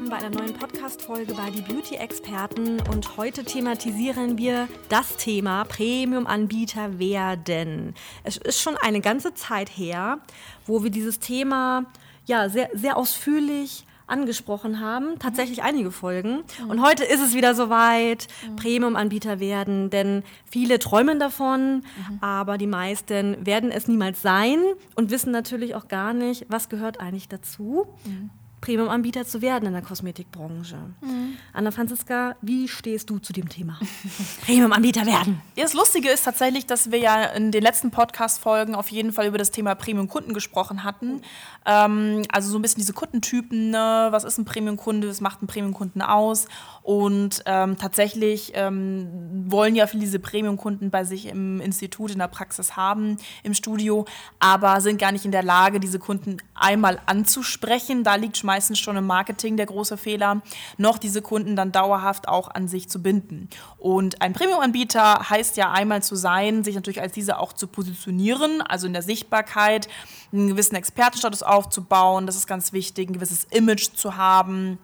Willkommen bei einer neuen Podcast-Folge bei die Beauty-Experten. Und heute thematisieren wir das Thema Premium-Anbieter werden. Es ist schon eine ganze Zeit her, wo wir dieses Thema ja sehr, sehr ausführlich angesprochen haben, tatsächlich einige Folgen. Und heute ist es wieder soweit, Premium-Anbieter werden, denn viele träumen davon, aber die meisten werden es niemals sein und wissen natürlich auch gar nicht, was gehört eigentlich dazu. Premium-Anbieter zu werden in der Kosmetikbranche. Anna Franziska, wie stehst du zu dem Thema? Premium-Anbieter werden. Ja, das Lustige ist tatsächlich, dass wir ja in den letzten Podcast-Folgen auf jeden Fall über das Thema Premium-Kunden gesprochen hatten. Ähm, also so ein bisschen diese Kundentypen, ne? was ist ein Premium-Kunde, was macht ein Premium-Kunden aus? Und ähm, tatsächlich ähm, wollen ja viele diese Premium-Kunden bei sich im Institut, in der Praxis haben, im Studio, aber sind gar nicht in der Lage, diese Kunden einmal anzusprechen. Da liegt meistens schon im Marketing der große Fehler, noch diese Kunden dann dauerhaft auch an sich zu binden. Und ein Premium-Anbieter heißt ja einmal zu sein, sich natürlich als diese auch zu positionieren, also in der Sichtbarkeit, einen gewissen Expertenstatus aufzubauen, das ist ganz wichtig, ein gewisses Image zu haben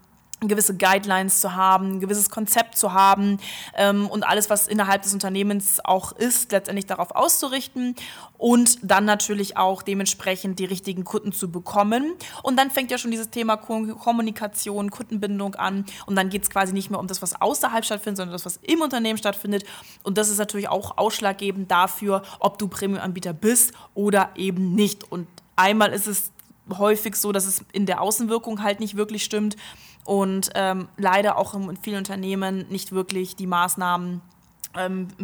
gewisse Guidelines zu haben, ein gewisses Konzept zu haben ähm, und alles, was innerhalb des Unternehmens auch ist, letztendlich darauf auszurichten und dann natürlich auch dementsprechend die richtigen Kunden zu bekommen. Und dann fängt ja schon dieses Thema Ko Kommunikation, Kundenbindung an und dann geht es quasi nicht mehr um das, was außerhalb stattfindet, sondern das, was im Unternehmen stattfindet. Und das ist natürlich auch ausschlaggebend dafür, ob du Premium-Anbieter bist oder eben nicht. Und einmal ist es häufig so, dass es in der Außenwirkung halt nicht wirklich stimmt. Und ähm, leider auch in vielen Unternehmen nicht wirklich die Maßnahmen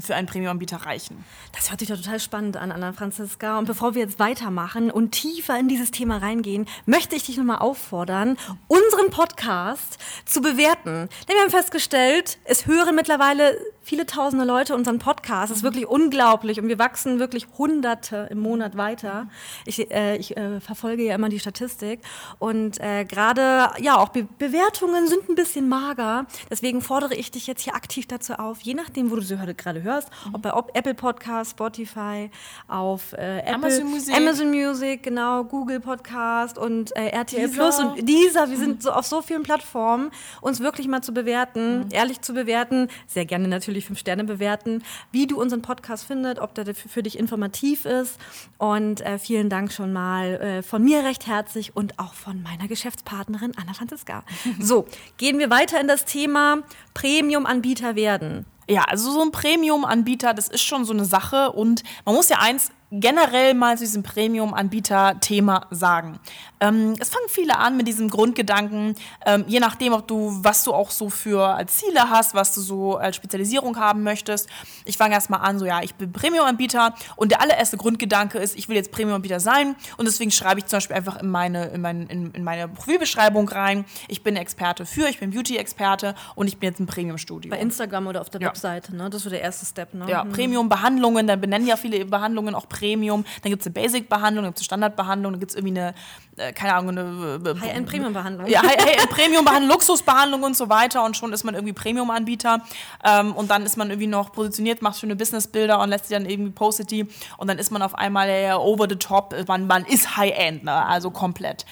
für einen Premium-Anbieter reichen. Das hört sich doch total spannend an, Anna Franziska. Und bevor wir jetzt weitermachen und tiefer in dieses Thema reingehen, möchte ich dich nochmal auffordern, unseren Podcast zu bewerten. Denn wir haben festgestellt, es hören mittlerweile viele tausende Leute unseren Podcast. Das ist wirklich unglaublich und wir wachsen wirklich Hunderte im Monat weiter. Ich, äh, ich äh, verfolge ja immer die Statistik und äh, gerade ja auch Be Bewertungen sind ein bisschen mager. Deswegen fordere ich dich jetzt hier aktiv dazu auf, je nachdem, wo du sie gerade hörst, ob bei Apple Podcast, Spotify, auf äh, Apple, Amazon Music. Amazon Music, genau, Google Podcast und äh, RTL Deezer. Plus und dieser. Wir sind so auf so vielen Plattformen, uns wirklich mal zu bewerten, ehrlich zu bewerten, sehr gerne natürlich fünf Sterne bewerten, wie du unseren Podcast findest, ob der für, für dich informativ ist. Und äh, vielen Dank schon mal äh, von mir recht herzlich und auch von meiner Geschäftspartnerin Anna Franziska. So, gehen wir weiter in das Thema Premium-Anbieter werden. Ja, also so ein Premium-Anbieter, das ist schon so eine Sache. Und man muss ja eins generell mal zu diesem Premium-Anbieter-Thema sagen. Ähm, es fangen viele an mit diesem Grundgedanken, ähm, je nachdem, ob du, was du auch so für als Ziele hast, was du so als Spezialisierung haben möchtest. Ich fange erstmal an, so ja, ich bin Premium-Anbieter und der allererste Grundgedanke ist, ich will jetzt Premium-Anbieter sein und deswegen schreibe ich zum Beispiel einfach in meine, in, mein, in, in meine Profilbeschreibung rein, ich bin Experte für, ich bin Beauty-Experte und ich bin jetzt ein Premium-Studio. Bei Instagram oder auf der Ja. Webseite, ne? Das ist so der erste Step, ne? Ja, Premium-Behandlungen, dann benennen ja viele Behandlungen auch Premium. Dann gibt es eine Basic-Behandlung, dann gibt es eine Standardbehandlung, dann gibt es irgendwie eine, äh, keine Ahnung, eine äh, High-End-Premium-Behandlung. Ja, High- High-End-Premium-Behandlung, Luxusbehandlung und so weiter und schon ist man irgendwie Premium-Anbieter ähm, und dann ist man irgendwie noch positioniert, macht schöne Business-Bilder und lässt sie dann irgendwie postet die und dann ist man auf einmal ja, over the top, man, man ist High-End, ne? also komplett.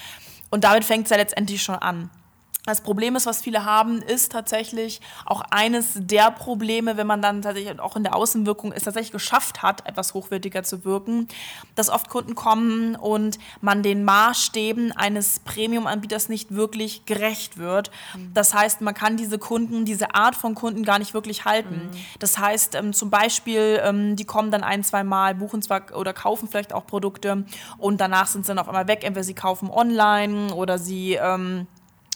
Und damit fängt es ja letztendlich schon an. Das Problem ist, was viele haben, ist tatsächlich auch eines der Probleme, wenn man dann tatsächlich auch in der Außenwirkung es tatsächlich geschafft hat, etwas hochwertiger zu wirken, dass oft Kunden kommen und man den Maßstäben eines Premium-Anbieters nicht wirklich gerecht wird. Das heißt, man kann diese Kunden, diese Art von Kunden gar nicht wirklich halten. Das heißt, ähm, zum Beispiel, ähm, die kommen dann ein, zwei Mal, buchen zwar oder kaufen vielleicht auch Produkte und danach sind sie dann auf einmal weg. Entweder sie kaufen online oder sie ähm,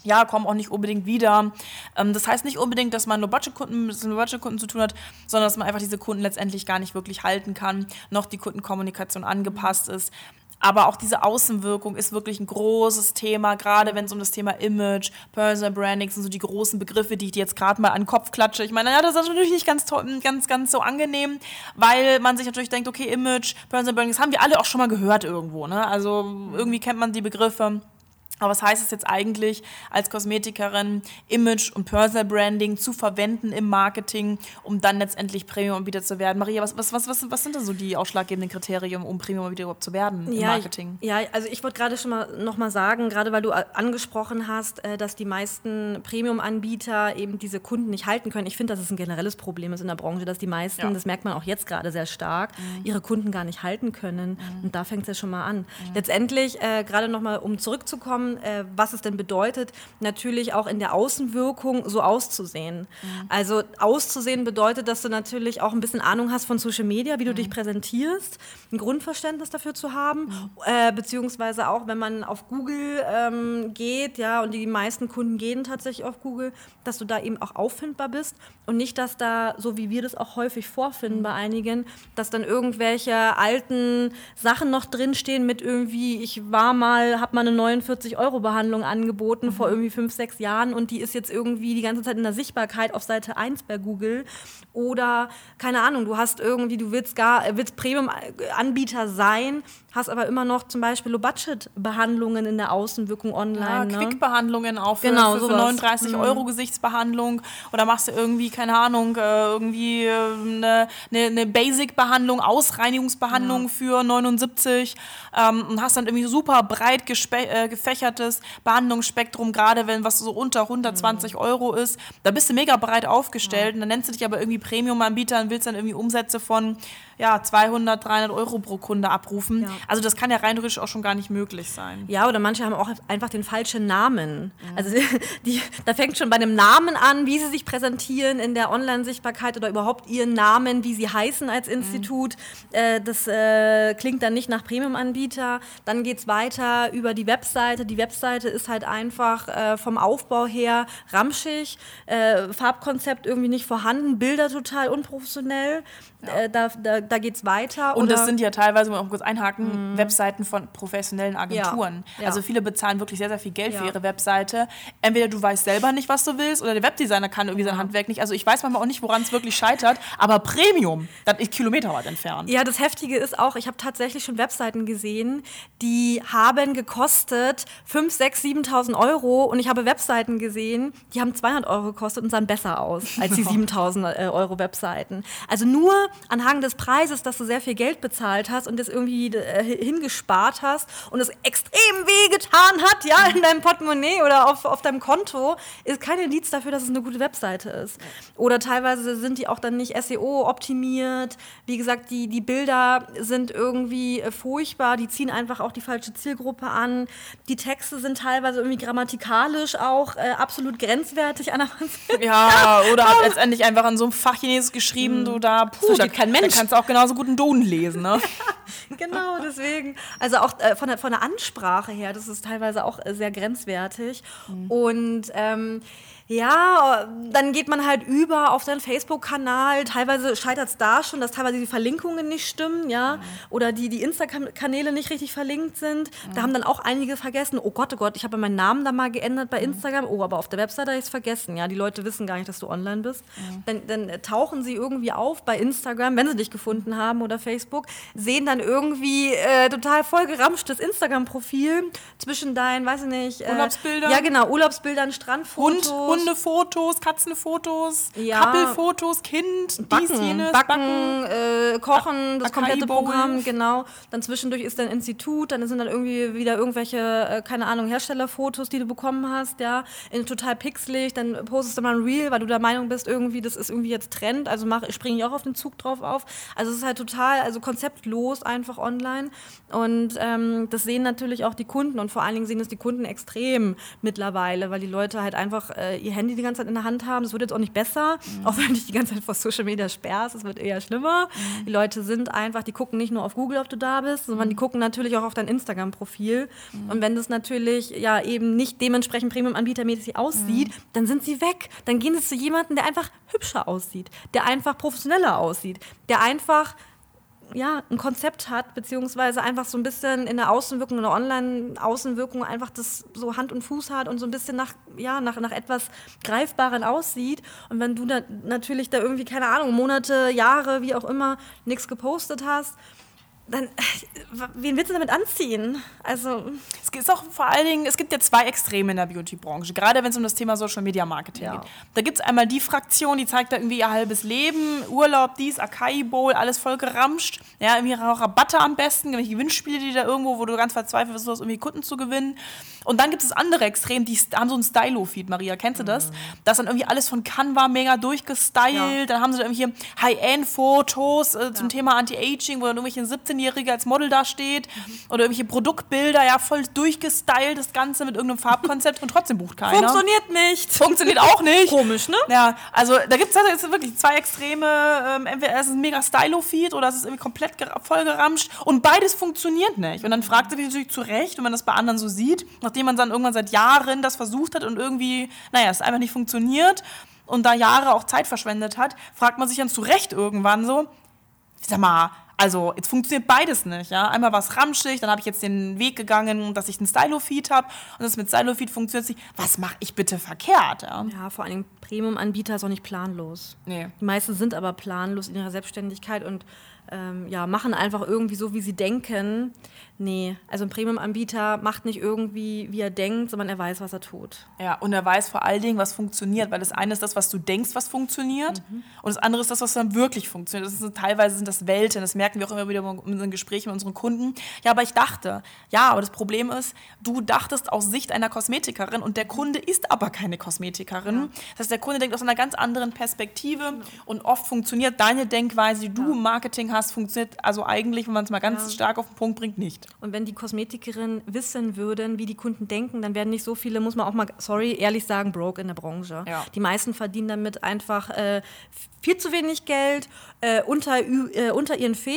ja, kommen auch nicht unbedingt wieder. Ähm, das heißt nicht unbedingt, dass man nur Budgetkunden mit Budgetkunden zu tun hat, sondern dass man einfach diese Kunden letztendlich gar nicht wirklich halten kann, noch die Kundenkommunikation angepasst ist. Aber auch diese Außenwirkung ist wirklich ein großes Thema, gerade wenn es um das Thema Image, Personal Branding sind so die großen Begriffe, die ich dir jetzt gerade mal an den Kopf klatsche. Ich meine, ja, das ist natürlich nicht ganz, ganz, ganz so angenehm, weil man sich natürlich denkt, okay, Image, Personal Branding, das haben wir alle auch schon mal gehört irgendwo. Ne? Also irgendwie kennt man die Begriffe. Aber was heißt es jetzt eigentlich als Kosmetikerin, Image und Personal Branding zu verwenden im Marketing, um dann letztendlich Premium-Anbieter zu werden? Maria, was, was, was, was, sind da so die ausschlaggebenden Kriterien, um Premium-Anbieter überhaupt zu werden ja, im Marketing? Ich, ja, also ich wollte gerade schon mal noch mal sagen, gerade weil du angesprochen hast, äh, dass die meisten Premium-Anbieter eben diese Kunden nicht halten können. Ich finde, dass es ein generelles Problem ist in der Branche, dass die meisten, ja. das merkt man auch jetzt gerade sehr stark, mhm. ihre Kunden gar nicht halten können. Mhm. Und da fängt es ja schon mal an. Mhm. Letztendlich, äh, gerade noch mal, um zurückzukommen, äh, was es denn bedeutet, natürlich auch in der Außenwirkung so auszusehen. Mhm. Also auszusehen bedeutet, dass du natürlich auch ein bisschen Ahnung hast von Social Media, wie du mhm. dich präsentierst, ein Grundverständnis dafür zu haben, mhm. äh, beziehungsweise auch, wenn man auf Google ähm, geht, ja, und die meisten Kunden gehen tatsächlich auf Google, dass du da eben auch auffindbar bist und nicht, dass da, so wie wir das auch häufig vorfinden bei einigen, dass dann irgendwelche alten Sachen noch drinstehen mit irgendwie, ich war mal, hab mal eine 49 Euro Behandlung angeboten mhm. vor irgendwie fünf, sechs Jahren und die ist jetzt irgendwie die ganze Zeit in der Sichtbarkeit auf Seite 1 bei Google oder keine Ahnung, du hast irgendwie, du willst gar, willst Premium-Anbieter sein, hast aber immer noch zum Beispiel Low-Budget-Behandlungen in der Außenwirkung online. Ja, ne? Quick-Behandlungen auch für, genau, für, für 39 mhm. Euro Gesichtsbehandlung oder machst du irgendwie, keine Ahnung, äh, irgendwie eine, eine, eine Basic-Behandlung, Ausreinigungsbehandlung ja. für 79 ähm, und hast dann irgendwie super breit äh, gefächertes Behandlungsspektrum, gerade wenn was so unter 120 mhm. Euro ist. Da bist du mega breit aufgestellt ja. und dann nennst du dich aber irgendwie Premium-Anbieter und willst dann irgendwie Umsätze von ja, 200, 300 Euro pro Kunde abrufen. Ja. Also das kann ja rein theoretisch auch schon gar nicht möglich sein. Ja, oder manche haben auch einfach den falschen Namen. Mhm. Also die, da fängt schon bei dem Namen an, wie sie sich präsentieren in der Online-Sichtbarkeit oder überhaupt ihren Namen, wie sie heißen als. Institut. Mhm. Äh, das äh, klingt dann nicht nach Premium-Anbieter. Dann geht es weiter über die Webseite. Die Webseite ist halt einfach äh, vom Aufbau her ramschig, äh, Farbkonzept irgendwie nicht vorhanden, Bilder total unprofessionell. Ja. Äh, da da, da geht es weiter. Und das sind ja teilweise, mal kurz einhaken, mhm. Webseiten von professionellen Agenturen. Ja. Also viele bezahlen wirklich sehr, sehr viel Geld für ihre Webseite. Entweder du weißt selber nicht, was du willst, oder der Webdesigner kann irgendwie sein Handwerk nicht. Also ich weiß manchmal auch nicht, woran es wirklich scheitert, aber Premium, das ist kilometerweit entfernt. Ja, das Heftige ist auch, ich habe tatsächlich schon Webseiten gesehen, die haben gekostet 5, 6, 7.000 Euro und ich habe Webseiten gesehen, die haben 200 Euro gekostet und sahen besser aus als die 7.000 äh, Euro Webseiten. Also nur anhand des Preises, dass du sehr viel Geld bezahlt hast und das irgendwie äh, hingespart hast und es extrem wehgetan hat, ja, in deinem Portemonnaie oder auf, auf deinem Konto, ist kein Indiz dafür, dass es eine gute Webseite ist. Oder teilweise sind die auch dann nicht SEO optimiert. Wie gesagt, die, die Bilder sind irgendwie äh, furchtbar, die ziehen einfach auch die falsche Zielgruppe an. Die Texte sind teilweise irgendwie grammatikalisch auch äh, absolut grenzwertig Ja, oder hat letztendlich einfach an so einem Fach Chinesisch geschrieben, mhm. du da, puh, da, kein Mensch. da kannst du auch genauso gut einen Duden lesen, ne? genau, deswegen. Also auch äh, von, der, von der Ansprache her, das ist teilweise auch äh, sehr grenzwertig. Mhm. Und ähm, ja, dann geht man halt über auf seinen Facebook-Kanal. Teilweise scheitert es da schon, dass teilweise die Verlinkungen nicht stimmen, ja, mhm. oder die, die Insta-Kanäle nicht richtig verlinkt sind. Mhm. Da haben dann auch einige vergessen, oh Gott, oh Gott, ich habe meinen Namen da mal geändert bei mhm. Instagram. Oh, aber auf der Webseite habe ich es vergessen. Ja, die Leute wissen gar nicht, dass du online bist. Mhm. Dann, dann, tauchen sie irgendwie auf bei Instagram, wenn sie dich gefunden haben oder Facebook, sehen dann irgendwie äh, total vollgeramschtes Instagram-Profil zwischen deinen, weiß ich nicht, äh, Urlaubsbildern. Ja, genau, Urlaubsbildern, Strandfotos. Hund, Hundefotos, Katzenfotos, ja. Kappelfotos, Kind, Backen, dies, jenes, Backen, Backen äh, Kochen, das komplette Programm, genau. Dann zwischendurch ist dein Institut, dann sind dann irgendwie wieder irgendwelche, äh, keine Ahnung, Herstellerfotos, die du bekommen hast, ja, in total pixelig, dann postest du mal ein Reel, weil du der Meinung bist, irgendwie, das ist irgendwie jetzt Trend, also mach, springe ich auch auf den Zug drauf auf. Also es ist halt total, also konzeptlos einfach online und ähm, das sehen natürlich auch die Kunden und vor allen Dingen sehen es die Kunden extrem mittlerweile, weil die Leute halt einfach äh, ihr Handy die ganze Zeit in der Hand haben. Das wird jetzt auch nicht besser, mhm. auch wenn du dich die ganze Zeit vor Social Media sperrst. Es wird eher schlimmer. Mhm. Die Leute sind einfach, die gucken nicht nur auf Google, ob du da bist, sondern die mhm. gucken natürlich auch auf dein Instagram-Profil. Mhm. Und wenn das natürlich ja eben nicht dementsprechend Premium-Anbietermäßig aussieht, mhm. dann sind sie weg. Dann gehen sie zu jemandem, der einfach hübscher aussieht, der einfach professioneller aussieht, der einfach ja, ein Konzept hat, beziehungsweise einfach so ein bisschen in der Außenwirkung, in der Online-Außenwirkung einfach das so Hand und Fuß hat und so ein bisschen nach, ja, nach, nach etwas Greifbaren aussieht. Und wenn du da natürlich da irgendwie, keine Ahnung, Monate, Jahre, wie auch immer, nichts gepostet hast, dann, wen willst du damit anziehen? Also. Es ist auch vor allen Dingen, es gibt ja zwei Extreme in der Beauty-Branche, gerade wenn es um das Thema Social Media Marketing ja. geht. Da gibt es einmal die Fraktion, die zeigt da irgendwie ihr halbes Leben, Urlaub, dies, Akai Bowl, alles voll geramscht. Ja, irgendwie auch Rabatte am besten, irgendwelche Gewinnspiele, die da irgendwo, wo du ganz verzweifelt bist, irgendwie Kunden zu gewinnen. Und dann gibt es das andere Extrem, die haben so ein Stylo-Feed, Maria, kennst du das? Mhm. Das dann irgendwie alles von Canva mega durchgestylt. Ja. Dann haben sie da irgendwelche High-End-Fotos äh, zum ja. Thema Anti-Aging, wo dann irgendwelche 17-Jährige als Model da steht. Mhm. Oder irgendwelche Produktbilder, ja, voll durchgestylt, das Ganze mit irgendeinem Farbkonzept und trotzdem bucht keiner. Funktioniert nicht. Funktioniert auch nicht. Komisch, ne? Ja, also da gibt es wirklich zwei Extreme. Ähm, entweder es ist ein mega Stylo-Feed oder es ist irgendwie komplett voll geramscht. Und beides funktioniert nicht. Und dann fragt sie sich natürlich zu Recht, wenn man das bei anderen so sieht, nachdem man dann irgendwann seit Jahren das versucht hat und irgendwie, naja, es einfach nicht funktioniert und da Jahre auch Zeit verschwendet hat, fragt man sich dann zu Recht irgendwann so, sag mal, also jetzt funktioniert beides nicht, ja. Einmal war es ramschig, dann habe ich jetzt den Weg gegangen, dass ich einen Stylo-Feed habe und das mit Stylo-Feed funktioniert nicht. Was mache ich bitte verkehrt, ja? Ja, vor allem Premium-Anbieter ist auch nicht planlos. Nee. Die meisten sind aber planlos in ihrer Selbstständigkeit und ähm, ja, machen einfach irgendwie so, wie sie denken. Nee, also ein Premium-Anbieter macht nicht irgendwie, wie er denkt, sondern er weiß, was er tut. Ja, und er weiß vor allen Dingen, was funktioniert, weil das eine ist das, was du denkst, was funktioniert, mhm. und das andere ist das, was dann wirklich funktioniert. Das ist, teilweise sind das Welten, das merken wir auch immer wieder in unseren Gesprächen mit unseren Kunden. Ja, aber ich dachte, ja, aber das Problem ist, du dachtest aus Sicht einer Kosmetikerin und der Kunde ist aber keine Kosmetikerin. Ja. Das heißt, der Kunde denkt aus einer ganz anderen Perspektive genau. und oft funktioniert deine Denkweise, die du im Marketing hast, funktioniert also eigentlich, wenn man es mal ganz stark auf den Punkt bringt, nicht. Und wenn die Kosmetikerinnen wissen würden, wie die Kunden denken, dann werden nicht so viele, muss man auch mal, sorry, ehrlich sagen, broke in der Branche. Die meisten verdienen damit einfach äh, viel zu wenig Geld, äh, unter, äh, unter ihren Fähigkeiten,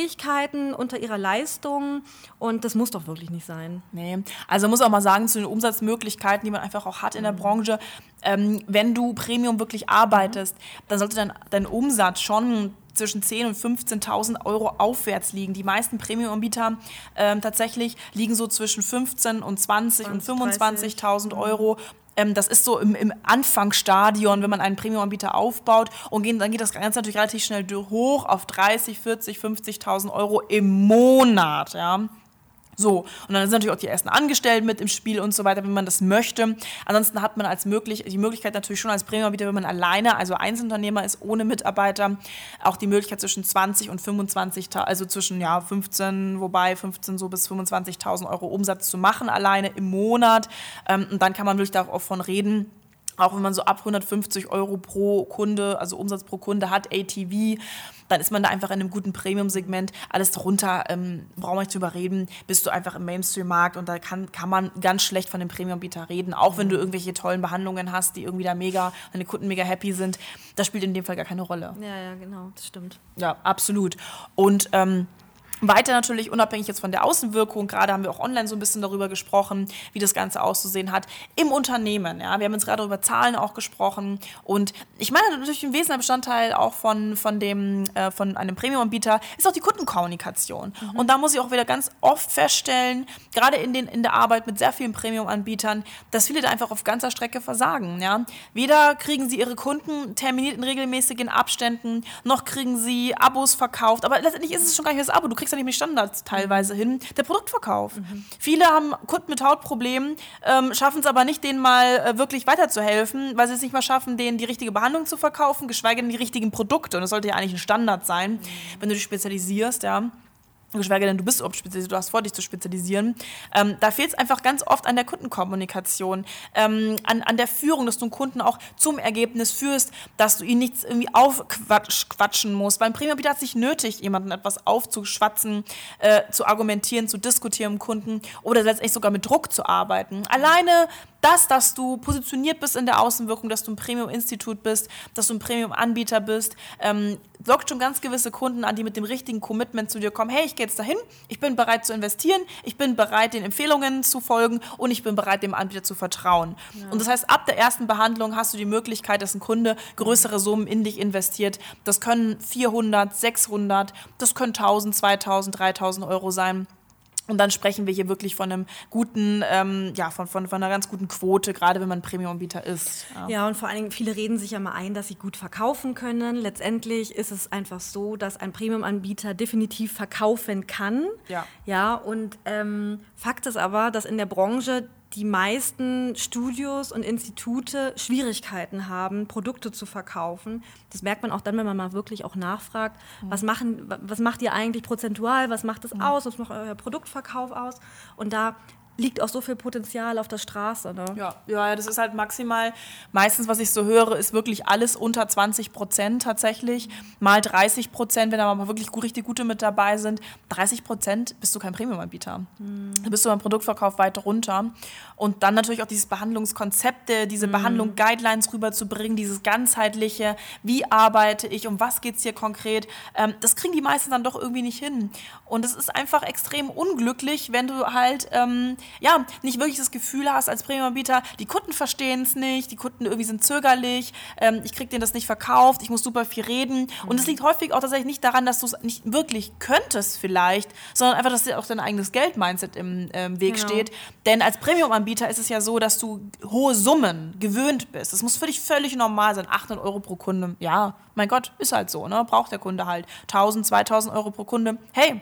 unter ihrer Leistung. Und das muss doch wirklich nicht sein. Nee, also muss auch mal sagen, zu den Umsatzmöglichkeiten, die man einfach auch hat in der mhm. Branche, ähm, wenn du Premium wirklich arbeitest, dann sollte dein, dein Umsatz schon zwischen 10.000 und 15.000 Euro aufwärts liegen. Die meisten Premium-Anbieter ähm, tatsächlich liegen so zwischen 15 und 20 und 25.000 Euro ähm, das ist so im, im Anfangsstadion, wenn man einen Premium-Anbieter aufbaut und gehen, dann geht das Ganze natürlich relativ schnell hoch auf 30, 40, 50.000 Euro im Monat. Ja. So, und dann sind natürlich auch die ersten Angestellten mit im Spiel und so weiter, wenn man das möchte. Ansonsten hat man als möglich, die Möglichkeit natürlich schon als Premium-Anbieter, wenn man alleine, also Einzelunternehmer ist, ohne Mitarbeiter, auch die Möglichkeit zwischen 20 und 25, also zwischen ja, 15, wobei 15 so bis 25.000 Euro Umsatz zu machen, alleine im Monat. Ähm, und dann kann man wirklich davon reden, auch wenn man so ab 150 Euro pro Kunde, also Umsatz pro Kunde hat, ATV, dann ist man da einfach in einem guten Premium-Segment. Alles darunter, ähm, brauchen wir nicht drüber reden, bist du einfach im Mainstream-Markt und da kann, kann man ganz schlecht von dem Premium-Bieter reden. Auch wenn du irgendwelche tollen Behandlungen hast, die irgendwie da mega, deine Kunden mega happy sind. Das spielt in dem Fall gar keine Rolle. Ja, ja, genau, das stimmt. Ja, absolut. Und ähm, weiter natürlich unabhängig jetzt von der Außenwirkung, gerade haben wir auch online so ein bisschen darüber gesprochen, wie das Ganze auszusehen hat im Unternehmen. Ja, wir haben jetzt gerade über Zahlen auch gesprochen und ich meine natürlich ein wesentlicher Bestandteil auch von, von, dem, äh, von einem Premium-Anbieter ist auch die Kundenkommunikation. Mhm. Und da muss ich auch wieder ganz oft feststellen, gerade in, den, in der Arbeit mit sehr vielen Premium-Anbietern, dass viele da einfach auf ganzer Strecke versagen. Ja? Weder kriegen sie ihre Kunden terminiert in regelmäßigen Abständen, noch kriegen sie Abos verkauft. Aber letztendlich ist es schon gar nicht das Abo. Du kriegst ja nicht mehr Standards teilweise mhm. hin. Der Produktverkauf. Mhm. Viele haben Kunden mit Hautproblemen, ähm, schaffen es aber nicht, denen mal äh, wirklich weiterzuhelfen, weil sie es nicht mal schaffen, denen die richtige Behandlung zu verkaufen, geschweige denn die richtigen Produkte. Und das sollte ja eigentlich ein Standard sein, mhm. wenn du dich spezialisierst, ja geschweige denn du bist überhaupt spezialisiert, du hast vor, dich zu spezialisieren. Ähm, da fehlt es einfach ganz oft an der Kundenkommunikation, ähm, an, an der Führung, dass du einen Kunden auch zum Ergebnis führst, dass du ihn nichts irgendwie aufquatschen musst. Beim Premium-Anbieter hat es nicht nötig, jemanden etwas aufzuschwatzen, äh, zu argumentieren, zu diskutieren im Kunden oder letztendlich sogar mit Druck zu arbeiten. Alleine das, dass du positioniert bist in der Außenwirkung, dass du ein Premium-Institut bist, dass du ein Premium-Anbieter bist, ähm, lockt schon ganz gewisse Kunden an, die mit dem richtigen Commitment zu dir kommen. Hey, ich gehe jetzt dahin, ich bin bereit zu investieren, ich bin bereit, den Empfehlungen zu folgen und ich bin bereit, dem Anbieter zu vertrauen. Ja. Und das heißt, ab der ersten Behandlung hast du die Möglichkeit, dass ein Kunde größere Summen in dich investiert. Das können 400, 600, das können 1000, 2000, 3000 Euro sein. Und dann sprechen wir hier wirklich von einem guten, ähm, ja, von, von, von einer ganz guten Quote, gerade wenn man Premium-Anbieter ist. Ja. ja, und vor allen Dingen, viele reden sich ja mal ein, dass sie gut verkaufen können. Letztendlich ist es einfach so, dass ein Premium-Anbieter definitiv verkaufen kann. Ja. Ja, und ähm, Fakt ist aber, dass in der Branche die meisten Studios und Institute Schwierigkeiten haben, Produkte zu verkaufen. Das merkt man auch dann, wenn man mal wirklich auch nachfragt, mhm. was, machen, was macht ihr eigentlich prozentual, was macht es mhm. aus, was macht euer Produktverkauf aus? Und da liegt auch so viel Potenzial auf der Straße. Ne? Ja, ja, das ist halt maximal, meistens, was ich so höre, ist wirklich alles unter 20 Prozent tatsächlich, mal 30 Prozent, wenn da mal wirklich gut, richtig gute mit dabei sind. 30 Prozent bist du kein Premium-Anbieter. Mhm. Da bist du beim Produktverkauf weiter runter. Und dann natürlich auch dieses Behandlungskonzepte, diese mhm. Behandlung, Guidelines rüberzubringen, dieses ganzheitliche, wie arbeite ich, um was geht es hier konkret, ähm, das kriegen die meisten dann doch irgendwie nicht hin. Und es ist einfach extrem unglücklich, wenn du halt ähm, ja, nicht wirklich das Gefühl hast als Premium-Anbieter, die Kunden verstehen es nicht, die Kunden irgendwie sind zögerlich, ähm, ich kriege denen das nicht verkauft, ich muss super viel reden. Mhm. Und es liegt häufig auch tatsächlich nicht daran, dass du es nicht wirklich könntest vielleicht, sondern einfach, dass dir auch dein eigenes Geld-Mindset im ähm, Weg genau. steht. Denn als Premium-Anbieter ist es ja so, dass du hohe Summen gewöhnt bist. Das muss für dich völlig normal sein. 800 Euro pro Kunde, ja, mein Gott, ist halt so, ne? braucht der Kunde halt. 1000, 2000 Euro pro Kunde, hey,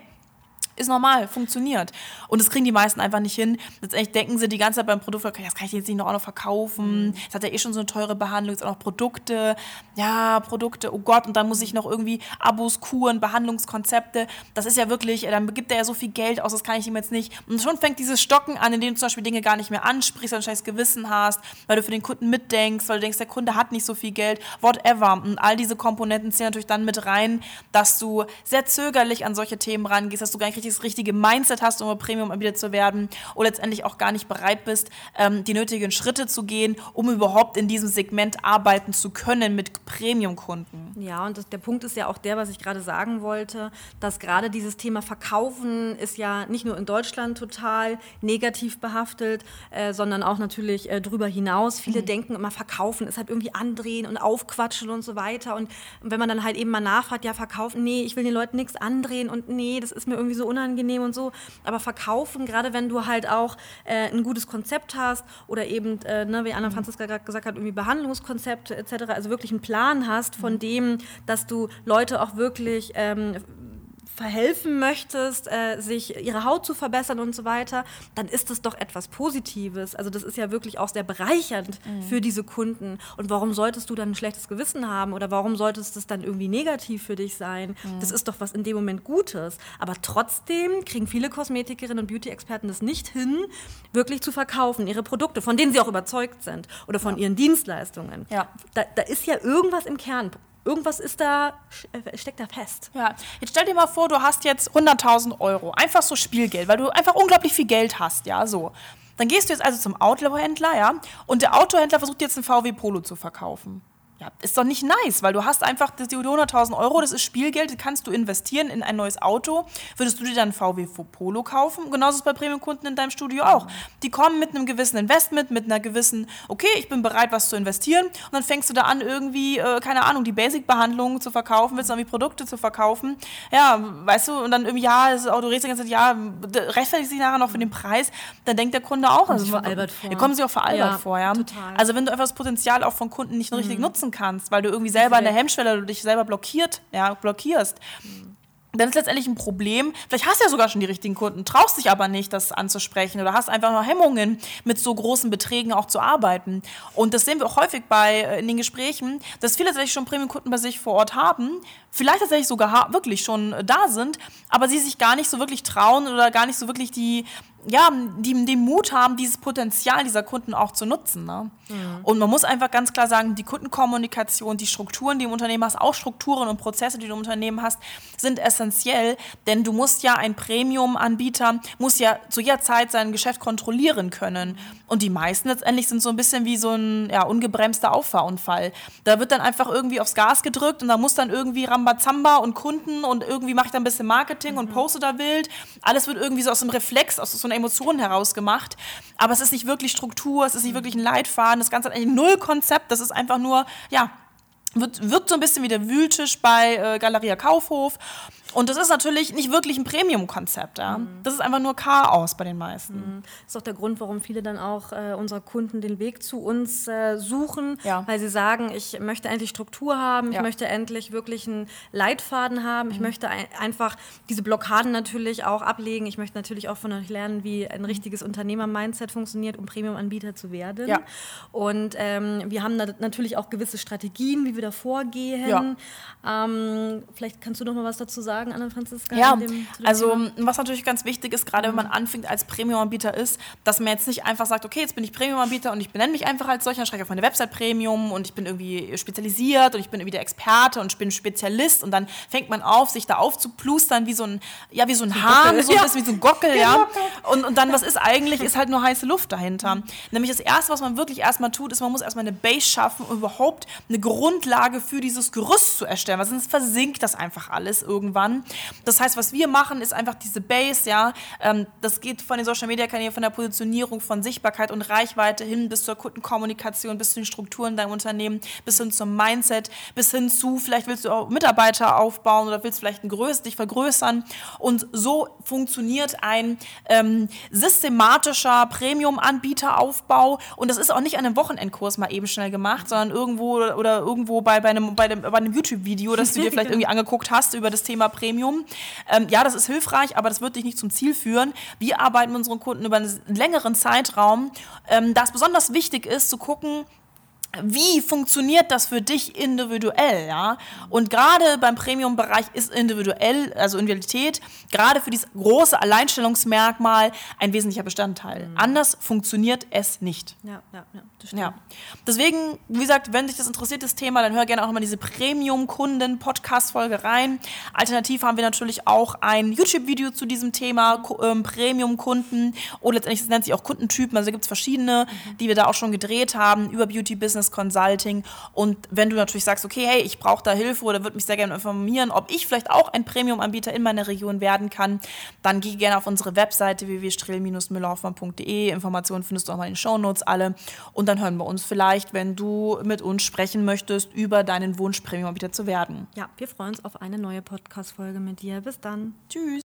ist normal, funktioniert. Und das kriegen die meisten einfach nicht hin. Letztendlich denken sie die ganze Zeit beim Produkt, das kann ich jetzt nicht noch, auch noch verkaufen. Das hat ja eh schon so eine teure Behandlung, jetzt auch noch Produkte. Ja, Produkte, oh Gott, und dann muss ich noch irgendwie Abos, Kuren, Behandlungskonzepte. Das ist ja wirklich, dann gibt er ja so viel Geld aus, das kann ich ihm jetzt nicht. Und schon fängt dieses Stocken an, in dem du zum Beispiel Dinge gar nicht mehr ansprichst, weil du ein scheiß Gewissen hast, weil du für den Kunden mitdenkst, weil du denkst, der Kunde hat nicht so viel Geld, whatever. Und all diese Komponenten ziehen natürlich dann mit rein, dass du sehr zögerlich an solche Themen rangehst, dass du gar nicht richtig das richtige Mindset hast, um Premium-Anbieter zu werden oder letztendlich auch gar nicht bereit bist, ähm, die nötigen Schritte zu gehen, um überhaupt in diesem Segment arbeiten zu können mit Premium-Kunden. Ja, und das, der Punkt ist ja auch der, was ich gerade sagen wollte, dass gerade dieses Thema Verkaufen ist ja nicht nur in Deutschland total negativ behaftet, äh, sondern auch natürlich äh, darüber hinaus. Viele mhm. denken immer, Verkaufen ist halt irgendwie andrehen und aufquatschen und so weiter. Und wenn man dann halt eben mal nachfragt, ja, verkaufen, nee, ich will den Leuten nichts andrehen und nee, das ist mir irgendwie so unangenehm und so. Aber verkaufen, gerade wenn du halt auch äh, ein gutes Konzept hast oder eben, äh, ne, wie Anna Franziska gerade gesagt hat, irgendwie Behandlungskonzepte etc., also wirklich einen Plan hast von mhm. dem, dass du Leute auch wirklich ähm, verhelfen möchtest, äh, sich ihre Haut zu verbessern und so weiter, dann ist das doch etwas Positives. Also das ist ja wirklich auch sehr bereichernd mhm. für diese Kunden. Und warum solltest du dann ein schlechtes Gewissen haben oder warum solltest es dann irgendwie negativ für dich sein? Mhm. Das ist doch was in dem Moment Gutes. Aber trotzdem kriegen viele Kosmetikerinnen und Beauty-Experten das nicht hin, wirklich zu verkaufen, ihre Produkte, von denen sie auch überzeugt sind oder von ja. ihren Dienstleistungen. Ja. Da, da ist ja irgendwas im Kern irgendwas ist da, äh, steckt da fest. Ja, jetzt stell dir mal vor, du hast jetzt 100.000 Euro, einfach so Spielgeld, weil du einfach unglaublich viel Geld hast, ja, so. Dann gehst du jetzt also zum Autohändler, ja, und der Autohändler versucht jetzt einen VW Polo zu verkaufen. Ja, ist doch nicht nice, weil du hast einfach die 100.000 Euro, das ist Spielgeld, das kannst du investieren in ein neues Auto. Würdest du dir dann VW Polo kaufen? Genauso ist es bei Premium-Kunden in deinem Studio auch. Die kommen mit einem gewissen Investment, mit einer gewissen, okay, ich bin bereit, was zu investieren. Und dann fängst du da an, irgendwie, äh, keine Ahnung, die Basic-Behandlung zu verkaufen, willst du irgendwie Produkte zu verkaufen. Ja, weißt du, und dann irgendwie, ja, das Auto redest die ganze Zeit, ja, rechtfertigt sich nachher noch für den Preis. Dann denkt der Kunde auch, also, veralbert vor. Kommen sie auch veralbert ja, vor, ja. Total. Also wenn du einfach das Potenzial auch von Kunden nicht mhm. richtig nutzen nutzen kannst, weil du irgendwie selber an der Hemmschwelle du dich selber blockiert, ja, blockierst. Mhm dann ist letztendlich ein Problem. Vielleicht hast du ja sogar schon die richtigen Kunden, traust dich aber nicht, das anzusprechen oder hast einfach noch Hemmungen, mit so großen Beträgen auch zu arbeiten. Und das sehen wir auch häufig bei äh, in den Gesprächen, dass viele tatsächlich schon Premium-Kunden bei sich vor Ort haben, vielleicht tatsächlich sogar wirklich schon da sind, aber sie sich gar nicht so wirklich trauen oder gar nicht so wirklich die ja, die, den Mut haben, dieses Potenzial dieser Kunden auch zu nutzen. Ne? Mhm. Und man muss einfach ganz klar sagen, die Kundenkommunikation, die Strukturen, die du im Unternehmen hast, auch Strukturen und Prozesse, die du im Unternehmen hast, sind essentiell, denn du musst ja ein Premium-Anbieter, muss ja zu jeder Zeit sein Geschäft kontrollieren können. Und die meisten letztendlich sind so ein bisschen wie so ein ja, ungebremster Auffahrunfall. Da wird dann einfach irgendwie aufs Gas gedrückt und da muss dann irgendwie Rambazamba und Kunden und irgendwie mache ich dann ein bisschen Marketing mhm. und poste da wild. Alles wird irgendwie so aus dem Reflex, aus so einer Emotion heraus gemacht. Aber es ist nicht wirklich Struktur, es ist nicht wirklich ein Leitfaden, das Ganze hat eigentlich null Konzept, das ist einfach nur, ja, wird, wirkt so ein bisschen wie der Wühltisch bei äh, Galeria Kaufhof. Und das ist natürlich nicht wirklich ein Premium-Konzept. Ja? Mhm. Das ist einfach nur Chaos bei den meisten. Mhm. Das ist auch der Grund, warum viele dann auch äh, unserer Kunden den Weg zu uns äh, suchen, ja. weil sie sagen, ich möchte endlich Struktur haben, ja. ich möchte endlich wirklich einen Leitfaden haben, mhm. ich möchte ein, einfach diese Blockaden natürlich auch ablegen. Ich möchte natürlich auch von euch lernen, wie ein richtiges Unternehmer-Mindset funktioniert, um Premium-Anbieter zu werden. Ja. Und ähm, wir haben natürlich auch gewisse Strategien, wie wir da vorgehen. Ähm, vielleicht kannst du noch mal was dazu sagen sagen, Anna-Franziska? Ja, also Thema? was natürlich ganz wichtig ist, gerade mhm. wenn man anfängt als Premium-Anbieter ist, dass man jetzt nicht einfach sagt, okay, jetzt bin ich Premium-Anbieter und ich benenne mich einfach als solcher, schreibe auf meine Website Premium und ich bin irgendwie spezialisiert und ich bin irgendwie der Experte und ich bin Spezialist und dann fängt man auf, sich da aufzuplustern wie so ein, ja, wie so ein Hahn, so ein bisschen wie so ein Gockel, ja. Und, und dann, was ist eigentlich, ist halt nur heiße Luft dahinter. Mhm. Nämlich das Erste, was man wirklich erstmal tut, ist, man muss erstmal eine Base schaffen, um überhaupt eine Grundlage für dieses Gerüst zu erstellen, weil sonst versinkt das einfach alles irgendwann an. Das heißt, was wir machen, ist einfach diese Base, ja. Ähm, das geht von den Social Media Kanälen, von der Positionierung, von Sichtbarkeit und Reichweite hin bis zur Kundenkommunikation, bis zu den Strukturen deinem Unternehmen, bis hin zum Mindset, bis hin zu, vielleicht willst du auch Mitarbeiter aufbauen oder willst vielleicht ein Größ, dich vergrößern. Und so funktioniert ein ähm, systematischer Premium-Anbieteraufbau. Und das ist auch nicht an einem Wochenendkurs mal eben schnell gemacht, sondern irgendwo oder irgendwo bei, bei einem, bei einem, bei einem YouTube-Video, das du dir vielleicht irgendwie angeguckt hast über das Thema Premium. Ähm, ja, das ist hilfreich, aber das wird dich nicht zum Ziel führen. Wir arbeiten mit unseren Kunden über einen längeren Zeitraum, ähm, da es besonders wichtig ist, zu gucken, wie funktioniert das für dich individuell, ja? Und gerade beim Premium-Bereich ist individuell, also Individualität, gerade für dieses große Alleinstellungsmerkmal ein wesentlicher Bestandteil. Mhm. Anders funktioniert es nicht. Ja, ja, ja, das stimmt. Ja. Deswegen, wie gesagt, wenn dich das interessiert, das Thema, dann hör gerne auch nochmal diese Premium-Kunden-Podcast-Folge rein. Alternativ haben wir natürlich auch ein YouTube-Video zu diesem Thema, ähm, Premium-Kunden oder letztendlich das nennt sich auch Kundentypen, also gibt es verschiedene, mhm. die wir da auch schon gedreht haben über Beauty-Business Business Consulting. Und wenn du natürlich sagst, okay, hey, ich brauche da Hilfe oder würde mich sehr gerne informieren, ob ich vielleicht auch ein Premium-Anbieter in meiner Region werden kann, dann geh gerne auf unsere Webseite www.strehl-müllerhoffmann.de. Informationen findest du auch mal in den Shownotes alle. Und dann hören wir uns vielleicht, wenn du mit uns sprechen möchtest, über deinen Wunsch, Premium-Anbieter zu werden. Ja, wir freuen uns auf eine neue Podcast-Folge mit dir. Bis dann. Tschüss.